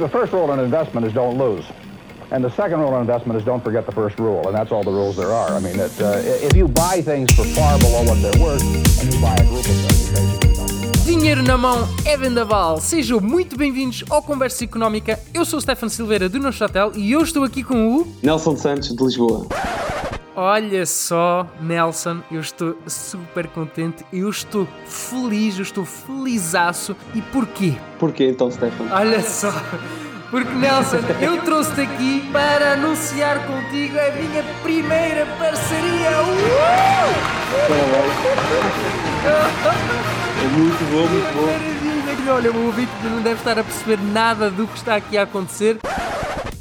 the first rule in investment is don't lose. And the second rule in investment is don't forget the first rule, and that's all the rules there are. I mean, it, uh, if you buy things for far below what they're worth, and you buy a group of don't. Dinheiro na mão é vendaval. Sejam muito bem-vindos ao Conversa Económica. Eu sou o Stefano Silveira do Neuchatel e eu estou aqui com o. Nelson Santos, de Lisboa. Olha só, Nelson, eu estou super contente, eu estou feliz, eu estou felizaço. E porquê? Porquê então, Stefano? Olha só, porque Nelson, eu trouxe-te aqui para anunciar contigo a minha primeira parceria. Uh! É muito bom, muito bom. Olha, o ouvinte não deve estar a perceber nada do que está aqui a acontecer.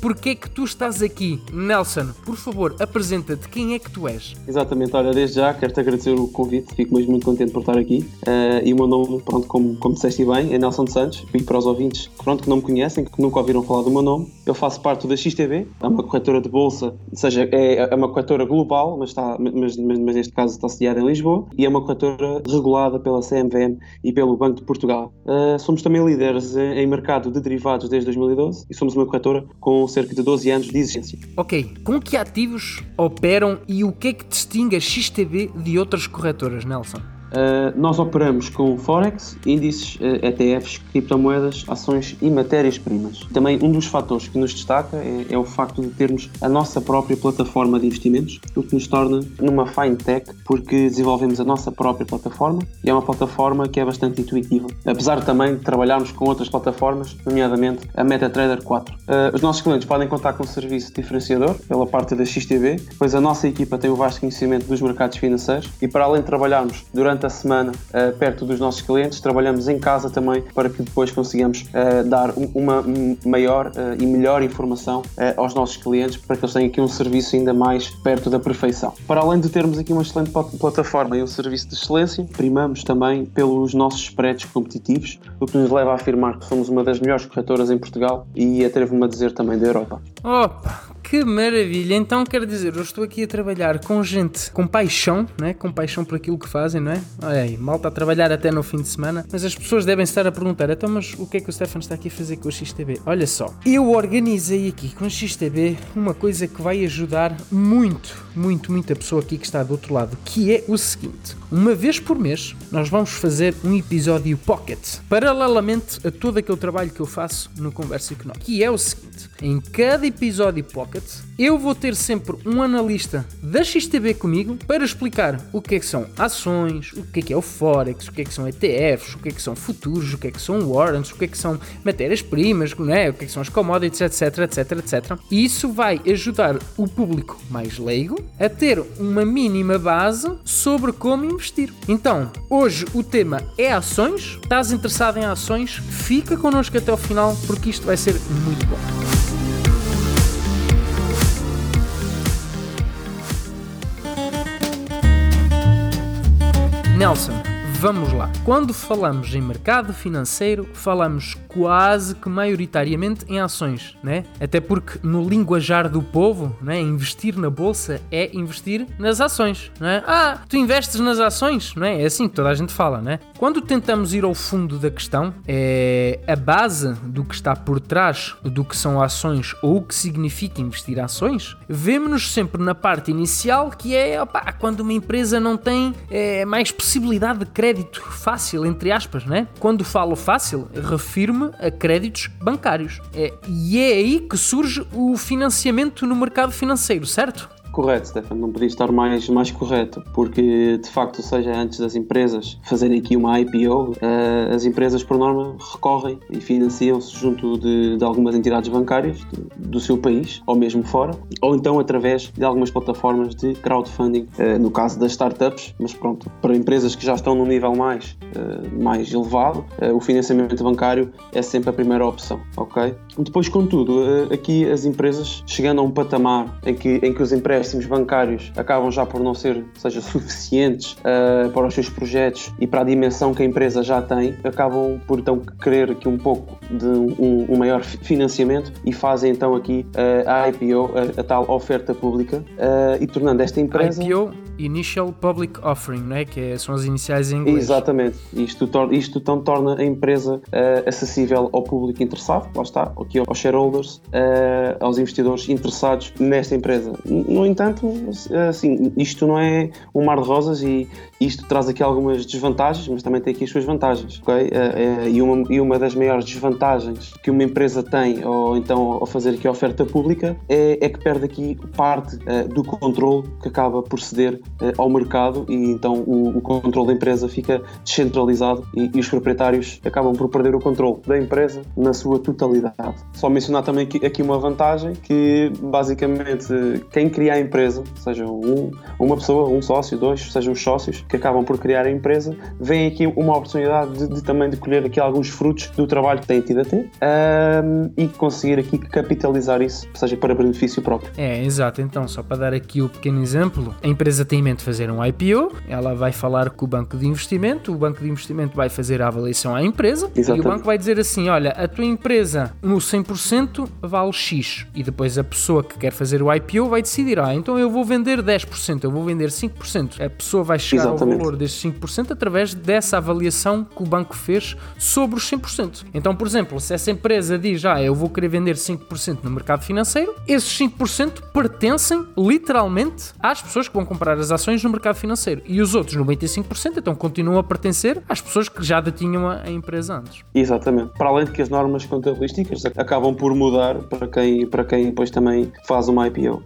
Porquê que tu estás aqui? Nelson, por favor, apresenta-te quem é que tu és. Exatamente, olha, desde já quero-te agradecer o convite, fico mesmo muito contente por estar aqui. Uh, e o meu nome, pronto, como, como disseste bem, é Nelson Santos. E para os ouvintes pronto, que não me conhecem, que nunca ouviram falar do meu nome, eu faço parte da XTB, é uma corretora de bolsa, ou seja, é, é uma corretora global, mas, está, mas, mas, mas neste caso está sediada em Lisboa, e é uma corretora regulada pela CMVM e pelo Banco de Portugal. Uh, somos também líderes em, em mercado de derivados desde 2012 e somos uma corretora com cerca de 12 anos de existência. Ok, com que ativos operam e o que é que distingue a XTB de outras corretoras, Nelson? Uh, nós operamos com Forex, índices, uh, ETFs, criptomoedas, ações e matérias-primas. Também um dos fatores que nos destaca é, é, o facto de termos a nossa própria plataforma de investimentos, o que nos torna numa fintech, porque desenvolvemos a nossa própria plataforma e é uma plataforma que é bastante intuitiva. Apesar também de trabalharmos com outras plataformas, nomeadamente a MetaTrader 4. Uh, os nossos clientes podem contar com um serviço diferenciador pela parte da XTB, pois a nossa equipa tem o vasto conhecimento dos mercados financeiros e para além de trabalharmos durante durante a semana uh, perto dos nossos clientes, trabalhamos em casa também para que depois consigamos uh, dar uma maior uh, e melhor informação aos nossos clientes para que eles tenham aqui um serviço ainda mais perto da perfeição. Para além de termos aqui uma excelente plataforma e um serviço de excelência, primamos também pelos nossos spreads competitivos, o que nos leva a afirmar que somos uma das melhores corretoras em Portugal e atrevo-me a dizer também da Europa. Opa, que maravilha! Então quero dizer, eu estou aqui a trabalhar com gente com paixão, né? com paixão por aquilo que fazem, não é? Olha aí, malta a trabalhar até no fim de semana, mas as pessoas devem estar a perguntar: então, mas o que é que o Stefano está aqui a fazer com o XTB? Olha só, eu organizei aqui com o XTB uma coisa que vai ajudar muito, muito, muito a pessoa aqui que está do outro lado, que é o seguinte: uma vez por mês nós vamos fazer um episódio pocket, paralelamente a todo aquele trabalho que eu faço no Conversa Económica, que é o seguinte: em cada episódio pocket eu vou ter sempre um analista da XTB comigo para explicar o que é que são ações, o que é que é o Forex, o que é que são ETFs, o que é que são futuros, o que é que são warrants, o que é que são matérias-primas, né? o que é que são as commodities, etc, etc, etc. E isso vai ajudar o público mais leigo a ter uma mínima base sobre como investir. Então, hoje o tema é ações. Estás interessado em ações? Fica connosco até o final porque isto vai ser muito bom. Nelson, vamos lá. Quando falamos em mercado financeiro, falamos quase que maioritariamente em ações, né? Até porque no linguajar do povo, né, investir na bolsa é investir nas ações, né? Ah, tu investes nas ações, não é? É assim que toda a gente fala, né? Quando tentamos ir ao fundo da questão, é a base do que está por trás do que são ações ou o que significa investir ações, vemos-nos sempre na parte inicial que é, opa, quando uma empresa não tem é, mais possibilidade de crédito fácil, entre aspas, né? Quando falo fácil, a créditos bancários. É, e é aí que surge o financiamento no mercado financeiro, certo? Correto, Stefano, não podia estar mais, mais correto, porque de facto, seja antes das empresas fazerem aqui uma IPO, uh, eh, as empresas por norma recorrem e financiam-se junto de, de, algumas entidades bancárias do, do, seu país, ou mesmo fora, ou então através de algumas plataformas de crowdfunding, uh, no caso das startups, mas pronto, para empresas que já estão num nível mais, uh, mais elevado, o financiamento bancário é sempre a primeira opção, ok? Depois, contudo, aqui as empresas chegando a um patamar em que, em que os empréstimos empréstimos bancários acabam já por não ser, seja, suficientes uh, para os seus projetos e para a dimensão que a empresa já tem, acabam por então querer aqui um pouco de um, um maior financiamento e fazem então aqui uh, a IPO, a, a, tal oferta pública, uh, e tornando esta empresa. IPO Initial Public Offering, não é? que é, são as iniciais em inglês. Exatamente. Isto, tor isto então torna a empresa acessível ao público interessado, lá está, aqui aos shareholders, aos investidores interessados nesta empresa. Entanto, assim, isto não é um mar de rosas e isto traz aqui algumas desvantagens, mas também tem aqui as suas vantagens. Okay? Uh, e, uma, e uma das maiores desvantagens que uma empresa tem, ou então ao fazer aqui a oferta pública, é, é que perde aqui parte do controle que acaba por ceder ao mercado e então o, o controle da empresa fica descentralizado e, e, os proprietários acabam por perder o controle da empresa na sua totalidade. Só mencionar também aqui, aqui uma vantagem que basicamente quem cria a empresa, seja um, uma pessoa, um sócio, dois, sejam os sócios que acabam por criar a empresa, vem aqui uma oportunidade de, de também de colher aqui alguns frutos do trabalho que têm tido a ter um, e conseguir aqui capitalizar isso, seja para benefício próprio. É, exato. Então, só para dar aqui o pequeno exemplo, a empresa tem em mente fazer um IPO, ela vai falar com o banco de investimento, o banco de investimento vai fazer a avaliação à empresa Exatamente. e o banco vai dizer assim: olha, a tua empresa no 100% vale X. E depois a pessoa que quer fazer o IPO vai decidir: ah, então eu vou vender 10%, eu vou vender 5%. A pessoa vai chegar Exatamente. ao valor desses 5% através dessa avaliação que o banco fez sobre os 100%. Então, por exemplo, se essa empresa diz: ah, eu vou querer vender 5% no mercado financeiro, esses 5% pertencem literalmente às pessoas que vão comprar as ações no mercado financeiro e os outros 95% então continuam a pertencer às pessoas que já detinham a, empresa antes. Exatamente. Para além de que as normas contabilísticas acabam por mudar para quem, para quem depois também faz uma IPO.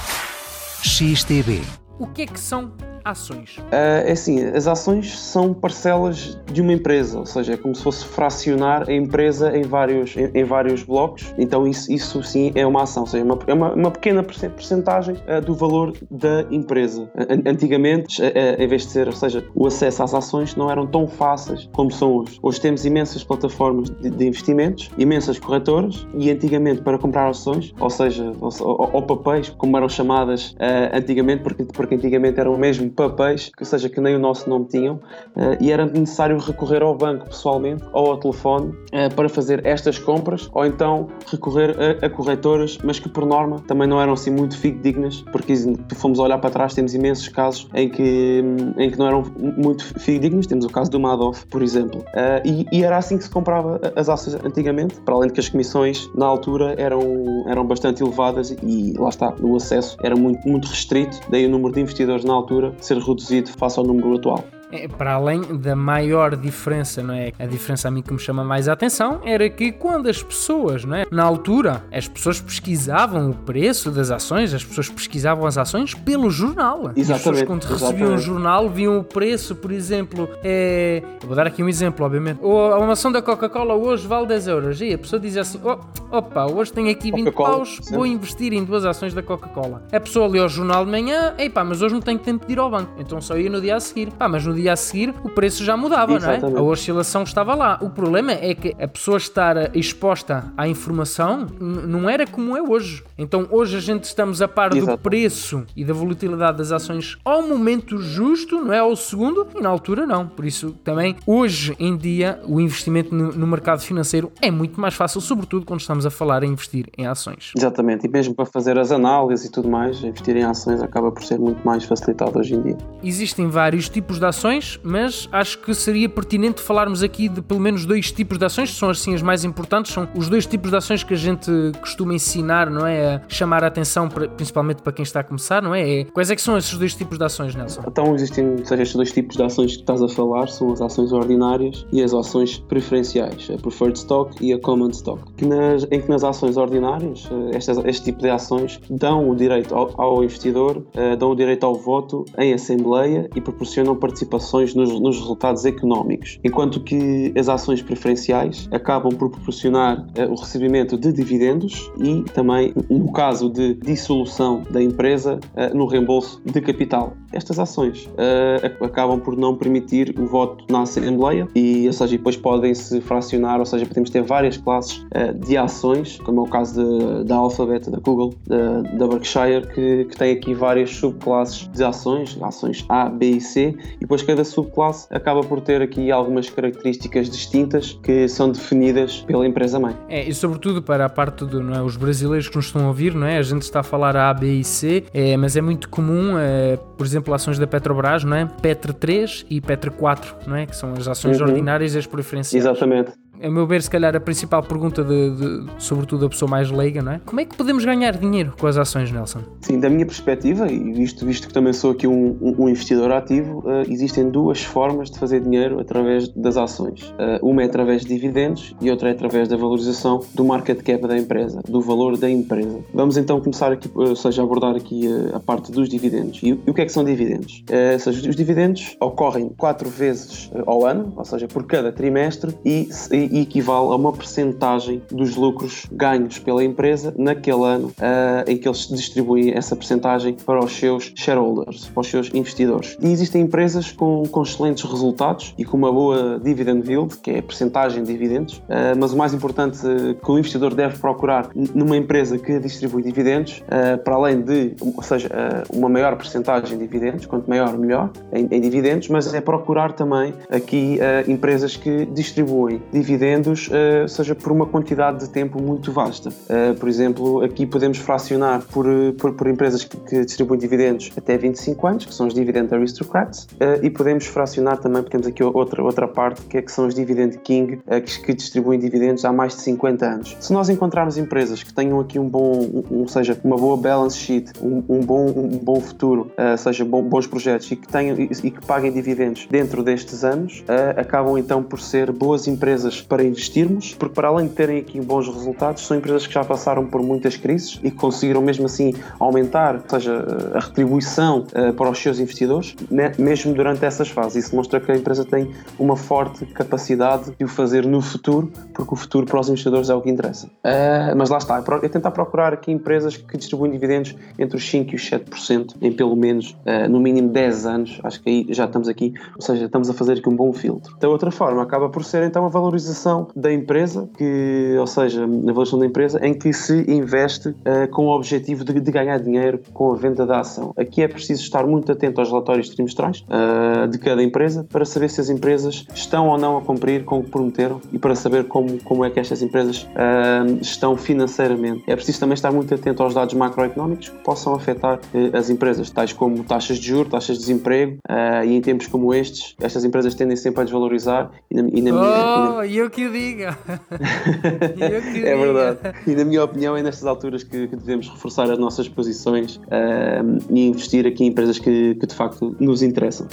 XTB. O que é que são ações? Uh, é assim, as ações são parcelas de uma empresa, ou seja, é como se fosse fracionar a empresa em vários, em, em vários blocos. Então isso, isso sim é uma ação, ou seja, uma, é uma, uma pequena porcentagem uh, do valor da empresa. Antigamente, uh, em vez de ser, ou seja, o acesso às ações não eram tão fáceis como são hoje. Hoje temos imensas plataformas de, de investimentos, imensas corretoras e antigamente para comprar ações, ou seja, ou, ou, ou papéis, como eram chamadas antigamente, porque, porque antigamente eram mesmo papéis, que seja que nem o nosso nome tinham, uh, e era necessário recorrer ao banco pessoalmente ou ao telefone uh, para fazer estas compras, ou então recorrer a, a, corretoras, mas que por norma também não eram assim muito fidedignas, porque fomos olhar para trás temos imensos casos em que, em que não eram muito fidedignas, temos o caso do Madoff, por exemplo, uh, e, e, era assim que se comprava as ações antigamente, para além de que as comissões na altura eram, eram bastante elevadas e lá está, o acesso era muito, muito restrito, daí o número de investidores na altura ser reduzido face ao número atual. É, para além da maior diferença, não é? A diferença a mim que me chama mais a atenção era que quando as pessoas, não é? Na altura, as pessoas pesquisavam o preço das ações, as pessoas pesquisavam as ações pelo jornal. Exatamente. As pessoas quando recebiam o jornal viam o preço, por exemplo, é... Eu vou dar aqui um exemplo, obviamente. Uma ação da Coca-Cola hoje vale 10 euros. E a pessoa dizia assim: oh, opa, hoje tenho aqui 20 paus, sim. vou investir em duas ações da Coca-Cola. A pessoa lê o jornal de manhã, pá, mas hoje não tenho tempo de ir ao banco. Então só ia no dia a seguir. Pá, mas no dia dia a seguir o preço já mudava, Exatamente. não é? A oscilação estava lá. O problema é que a pessoa estar exposta à informação não era como é hoje. Então hoje a gente estamos a par Exato. do preço e da volatilidade das ações ao momento justo, não é ao segundo, e na altura não. Por isso também hoje em dia o investimento no, no mercado financeiro é muito mais fácil, sobretudo quando estamos a falar em investir em ações. Exatamente, e mesmo para fazer as análises e tudo mais, investir em ações acaba por ser muito mais facilitado hoje em dia. Existem vários tipos de ações ações, mas acho que seria pertinente falarmos aqui de pelo menos dois tipos de ações, que são assim as mais importantes, são os dois tipos de ações que a gente costuma ensinar, não é? A chamar a atenção, principalmente para quem está a começar, não é? é quais é que são esses dois tipos de ações, Nelson? Então existem, seja, estes dois tipos de ações que estás a falar, são as ações ordinárias e as ações preferenciais, a preferred stock e a common stock. Nas, em que nas ações ordinárias, eh, estas, este tipo de ações dão o direito ao, ao investidor, uh, dão o direito ao voto em assembleia e proporcionam participação nos, nos, resultados económicos, enquanto que as ações preferenciais acabam por proporcionar uh, o recebimento de dividendos e também, no caso de dissolução da empresa, uh, no reembolso de capital. Estas ações uh, acabam por não permitir o voto na Assembleia e, ou seja, depois podem-se fracionar, ou seja, podemos ter várias classes de ações, como é o caso da Alphabet, da Google, da, da Berkshire, que, que tem aqui várias subclasses de ações, ações A, B e C, e depois cada subclasse acaba por ter aqui algumas características distintas que são definidas pela empresa-mãe. É, e sobretudo para a parte dos é, os brasileiros que nos estão a ouvir, não é? A gente está a falar A, B e C, é, mas é muito comum, é, por exemplo, ações da Petrobras, não é? Petro 3 e Petro 4, não é? Que são as ações uhum. ordinárias e as preferenciais. Exatamente a meu ver, se calhar a principal pergunta de, de, sobretudo a pessoa mais leiga, não é? Como é que podemos ganhar dinheiro com as ações, Nelson? Sim, da minha perspectiva, e visto, visto que também sou aqui um, um investidor ativo, uh, existem duas formas de fazer dinheiro através das ações. Uh, uma é através de dividendos e outra é através da valorização do market cap da empresa, do valor da empresa. Vamos então começar aqui, ou seja, abordar aqui a, a parte dos dividendos. E, e, o que é que são dividendos? Uh, ou seja, os dividendos ocorrem quatro vezes ao ano, ou seja, por cada trimestre, e, e e equivale a uma percentagem dos lucros ganhos pela empresa naquele ano uh, em que eles distribuem essa percentagem para os seus shareholders, para os seus investidores. E existem empresas com, com excelentes resultados e com uma boa dividend yield, que é a percentagem de dividendos, uh, mas o mais importante que o investidor deve procurar numa empresa que distribui dividendos, uh, para além de, ou seja, uma maior percentagem de dividendos, quanto maior melhor em, em dividendos, mas é procurar também aqui empresas que distribuem dividendos dividendos, uh, seja por uma quantidade de tempo muito vasta. Uh, por exemplo, aqui podemos fracionar por, eh, por, por empresas que, que, distribuem dividendos até 25 anos, que são os Dividend Aristocrats, e podemos fracionar também, porque temos aqui outra, outra parte, que é que são os Dividend King, que, que, distribuem dividendos há mais de 50 anos. Se nós encontrarmos empresas que tenham aqui um bom, um, seja, uma boa balance sheet, um, um bom, um bom futuro, seja, bom, bons projetos e que, tenham, e, e, que paguem dividendos dentro destes anos, acabam então por ser boas empresas para investirmos, porque para além de terem aqui bons resultados, são empresas que já passaram por muitas crises e conseguiram mesmo assim aumentar, ou seja, a retribuição uh, para os seus investidores, mesmo durante essas fases. Isso mostra que a empresa tem uma forte capacidade de o fazer no futuro, porque o futuro para os investidores é o que interessa. Uh, mas lá está, é tentar procurar aqui empresas que distribuem dividendos entre os 5% e os 7% em pelo menos, uh, no mínimo 10 anos, acho que aí já estamos aqui, ou seja, estamos a fazer aqui um bom filtro. Da outra forma, acaba por ser então a valorização valorização da empresa, que, ou seja, na valorização da empresa em que se investe uh, com o objetivo de, de, ganhar dinheiro com a venda da ação. Aqui é preciso estar muito atento aos relatórios trimestrais uh, de cada empresa para saber se as empresas estão ou não a cumprir com o que prometeram e para saber como, como é que estas empresas uh, estão financeiramente. É preciso também estar muito atento aos dados macroeconómicos que possam afetar as empresas, tais como taxas de juros, taxas de desemprego e em tempos como estes, estas empresas tendem sempre a desvalorizar e na, e na oh, eu que o diga. eu que é verdade. E na minha opinião é nestas alturas que, que devemos reforçar as nossas posições uh, e investir aqui em empresas que, que de facto nos interessam.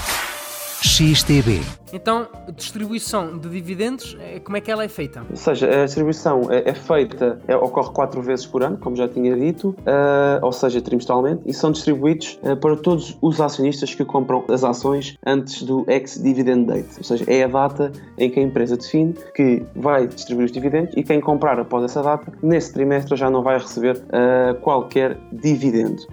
XTB. Então, distribuição de dividendos, eh, como é que ela é feita? Ou seja, a distribuição é, é feita, é, ocorre quatro vezes por ano, como já tinha dito, uh, ou seja, trimestralmente, e são distribuídos uh, para todos os acionistas que compram as ações antes do ex-dividend date. Ou seja, é a data em que a empresa define que vai distribuir os dividendos e quem comprar após essa data, nesse trimestre já não vai receber uh, qualquer dividendo.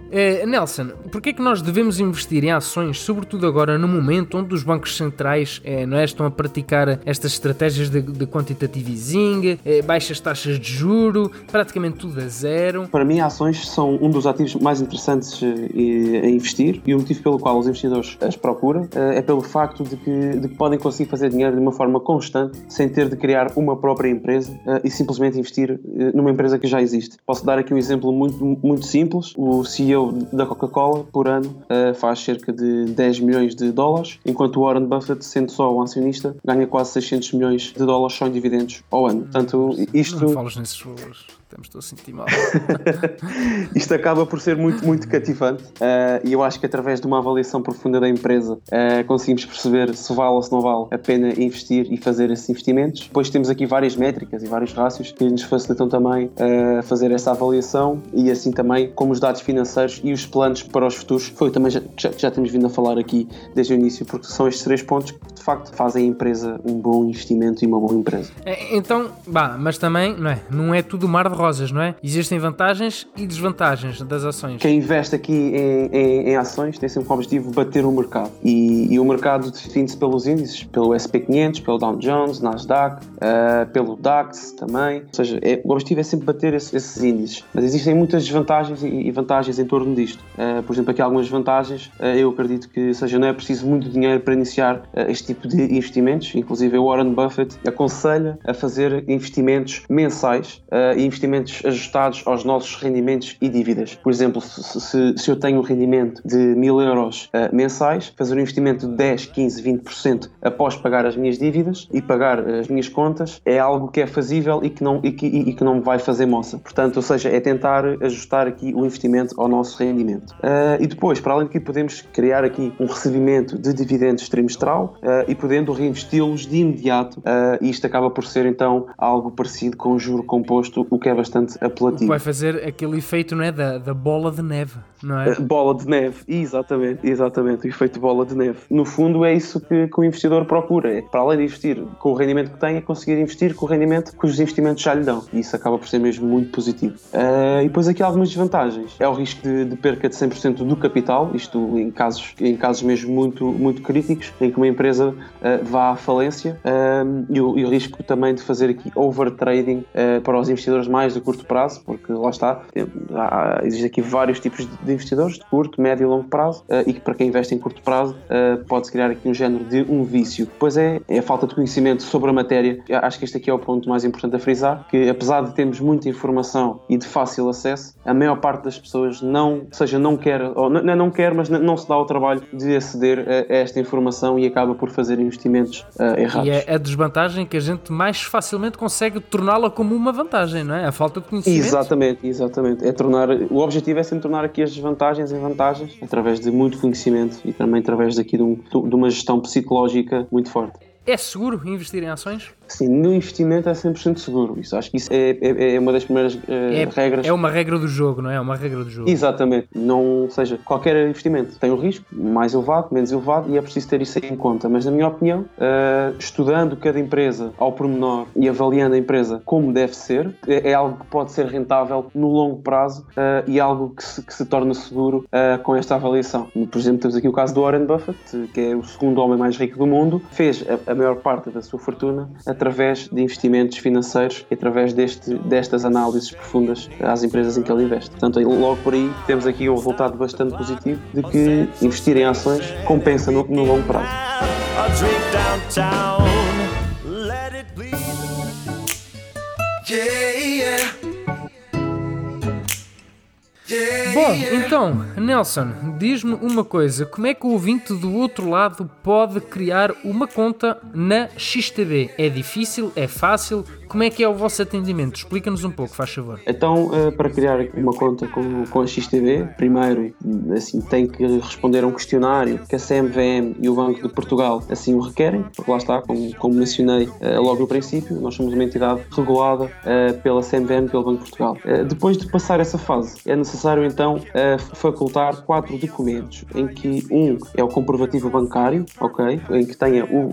Nelson, porquê é que nós devemos investir em ações, sobretudo agora no momento onde os bancos centrais é, não é, estão a praticar estas estratégias de, de quantitative easing, é, baixas taxas de juro, praticamente tudo a zero. Para mim, ações são um dos ativos mais interessantes eh, a investir e o motivo pelo qual os investidores as procuram eh, é pelo facto de que, de que podem conseguir fazer dinheiro de uma forma constante sem ter de criar uma própria empresa eh, e simplesmente investir numa empresa que já existe. Posso dar aqui um exemplo muito, muito simples. O CEO da Coca-Cola, por ano, faz cerca de 10 milhões de dólares, enquanto o Warren Buffett, sendo só um acionista, ganha quase 600 milhões de dólares só em dividendos ao ano. Portanto, isto... Não falas nesses valores. Estamos a sentir mal. Isto acaba por ser muito, muito cativante uh, e eu acho que através de uma avaliação profunda da empresa uh, conseguimos perceber se vale ou se não vale a pena investir e fazer esses investimentos. Depois temos aqui várias métricas e vários rácios que nos facilitam também uh, fazer essa avaliação e assim também como os dados financeiros e os planos para os futuros. Foi também já, já, já temos vindo a falar aqui desde o início, porque são estes três pontos que de facto fazem a empresa um bom investimento e uma boa empresa. É, então, bah, mas também não é, não é tudo mar de cor-de-rosas, não é? Existem vantagens e desvantagens das ações. Quem investe aqui em, em, em ações tem sempre como objetivo bater o mercado. E, e o mercado define-se pelos índices, pelo SP500, pelo Dow Jones, Nasdaq, uh, pelo DAX também. Ou seja, é, o objetivo é sempre bater esse, esses índices. Mas existem muitas desvantagens e, e vantagens em torno disto. Uh, por exemplo, aqui algumas vantagens. Uh, eu acredito que, seja, não é preciso muito dinheiro para iniciar este tipo de investimentos. Inclusive, o Warren Buffett aconselha a fazer investimentos mensais e investimentos ajustados aos nossos rendimentos e dívidas. Por exemplo, se, se, se eu tenho um rendimento de mil euros mensais, fazer um investimento de 10, 15, 20% após pagar as minhas dívidas e pagar as minhas contas é algo que é fazível e que não, e que, e que não me vai fazer moça. Portanto, ou seja, é tentar ajustar aqui o investimento ao nosso rendimento. Uh, e depois, para além de que podemos criar aqui um recebimento de dividendos trimestral uh, e podendo reinvesti-los de imediato, uh, e isto acaba por ser então algo parecido com o juro composto, o que é bastante apelativo. Vai fazer aquele efeito, não é? Da, da bola de neve, não é? bola de neve, exatamente, exatamente, o efeito bola de neve. No fundo, é isso que, que o investidor procura. É, para além de investir com o rendimento que tem, é conseguir investir com o rendimento que os investimentos já lhe dão. E isso acaba por ser mesmo muito positivo. Uh, e depois aqui algumas desvantagens. É o risco de, de perca de 100% do capital, isto em casos, em casos mesmo muito, muito críticos, em que uma empresa uh, vá à falência. Uh, e, o, e, o, risco também de fazer aqui overtrading para os investidores mais de curto prazo, porque lá está, há, existe aqui vários tipos de investidores, de curto, médio e longo prazo, e que para quem investe em curto prazo pode-se criar aqui um género de um vício. Pois é, é a falta de conhecimento sobre a matéria. Acho que este aqui é o ponto mais importante a frisar, que apesar de termos muita informação e de fácil acesso, a maior parte das pessoas não, seja, não quer, ou não, não quer, mas não se dá o trabalho de aceder a, esta informação e acaba por fazer investimentos uh, errados. E é a desvantagem que a gente mais facilmente consegue torná-la como uma vantagem, não é? Falta de conhecimento. Exatamente, exatamente. É tornar, o objetivo é sempre tornar aqui as desvantagens em vantagens através de muito conhecimento e também através daqui de, um, de uma gestão psicológica muito forte. É seguro investir em ações? Sim, no investimento é 100% seguro. Isso, acho que isso é, é, é uma das primeiras uh, é, regras. É uma regra do jogo, não é? É uma regra do jogo. Exatamente. Não, ou seja, qualquer investimento tem um risco mais elevado, menos elevado, e é preciso ter isso em conta. Mas, na minha opinião, uh, estudando cada empresa ao pormenor e avaliando a empresa como deve ser, é, é algo que pode ser rentável no longo prazo uh, e algo que se, que se torna seguro com esta avaliação. Por exemplo, temos aqui o caso do Warren Buffett, que é o segundo homem mais rico do mundo, fez a, a maior parte da sua fortuna através de investimentos financeiros e através deste, destas análises profundas às empresas em que ele investe. Portanto, logo por aí temos aqui um resultado bastante positivo de que investir em ações compensa no, no longo prazo. Bom, então, Nelson, diz-me uma coisa: como é que o ouvinte do outro lado pode criar uma conta na XTB? É difícil? É fácil? Como é que é o vosso atendimento? Explica-nos um pouco, faz favor. Então, uh, para criar uma conta com, com a XTB, primeiro assim, tem que responder a um questionário que a CMVM e o Banco de Portugal assim o requerem, porque lá está, como, como mencionei uh, logo no princípio, nós somos uma entidade regulada uh, pela CMVM e pelo Banco de Portugal. depois de passar essa fase, é necessário então facultar quatro documentos, em que um é o comprovativo bancário, ok, em que tenha o,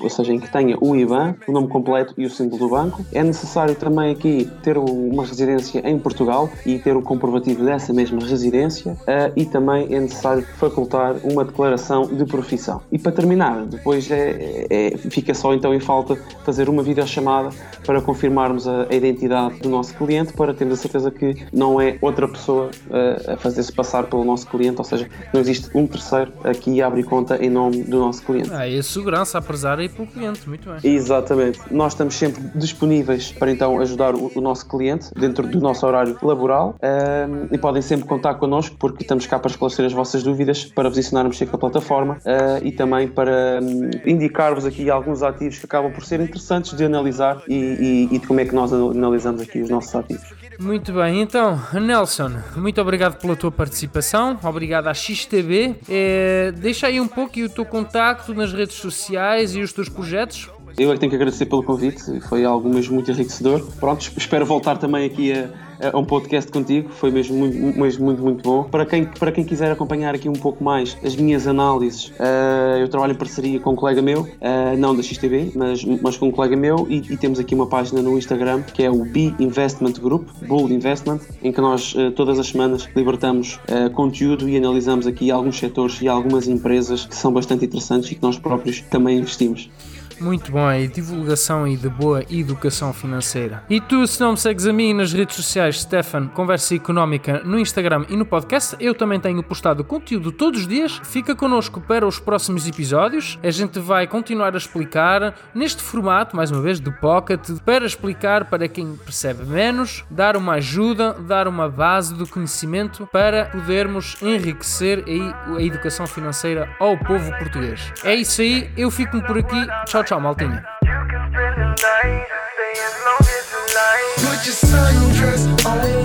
ou seja, em que tenha o IBAN, o nome completo e o símbolo do banco. É necessário também aqui ter uma residência em Portugal e ter o comprovativo dessa mesma residência uh, e também é necessário facultar uma declaração de profissão. E para terminar, depois é, é, fica só então em falta fazer uma videochamada para confirmarmos a, a, identidade do nosso cliente para termos a certeza que não é outra pessoa uh, a fazer-se passar pelo nosso cliente, ou seja, não existe um terceiro aqui a abrir conta em nome do nosso cliente. Ah, e a segurança a prezar aí pelo cliente, muito bem. Exatamente. Nós estamos sempre disponíveis para então ajudar o, o nosso cliente dentro do nosso horário laboral uh, e podem sempre contar connosco porque estamos cá para esclarecer as vossas dúvidas, para vos ensinar a mexer com a plataforma uh, e também para um, indicar-vos aqui alguns ativos que acabam por ser interessantes de analisar e, e, e de como é que nós analisamos aqui os nossos ativos. Muito bem, então, Nelson, muito obrigado pela tua participação, obrigado à XTB. É, deixa aí um pouco o teu contacto nas redes sociais e os teus projetos. Eu é que tenho que agradecer pelo convite, foi algo mesmo muito enriquecedor. Pronto, espero voltar também aqui a, a um podcast contigo, foi mesmo muito, mesmo muito, muito bom. Para quem, para quem quiser acompanhar aqui um pouco mais as minhas análises, uh, eu trabalho em parceria com um colega meu, uh, não da XTV, mas, mas com um colega meu, e, e, temos aqui uma página no Instagram que é o B Investment Group, Bull Investment, em que nós uh, todas as semanas libertamos conteúdo e analisamos aqui alguns setores e algumas empresas que são bastante interessantes e que nós próprios também investimos. Muito bom, e divulgação e de boa educação financeira. E tu, se não me segues a mim nas redes sociais, Stefan, Conversa Económica, no Instagram e no podcast, eu também tenho postado conteúdo todos os dias. Fica connosco para os próximos episódios. A gente vai continuar a explicar neste formato, mais uma vez, do Pocket, para explicar para quem percebe menos, dar uma ajuda, dar uma base do conhecimento para podermos enriquecer a educação financeira ao povo português. É isso aí, eu fico por aqui. Tchau, tchau, maltinha. Put your sundress on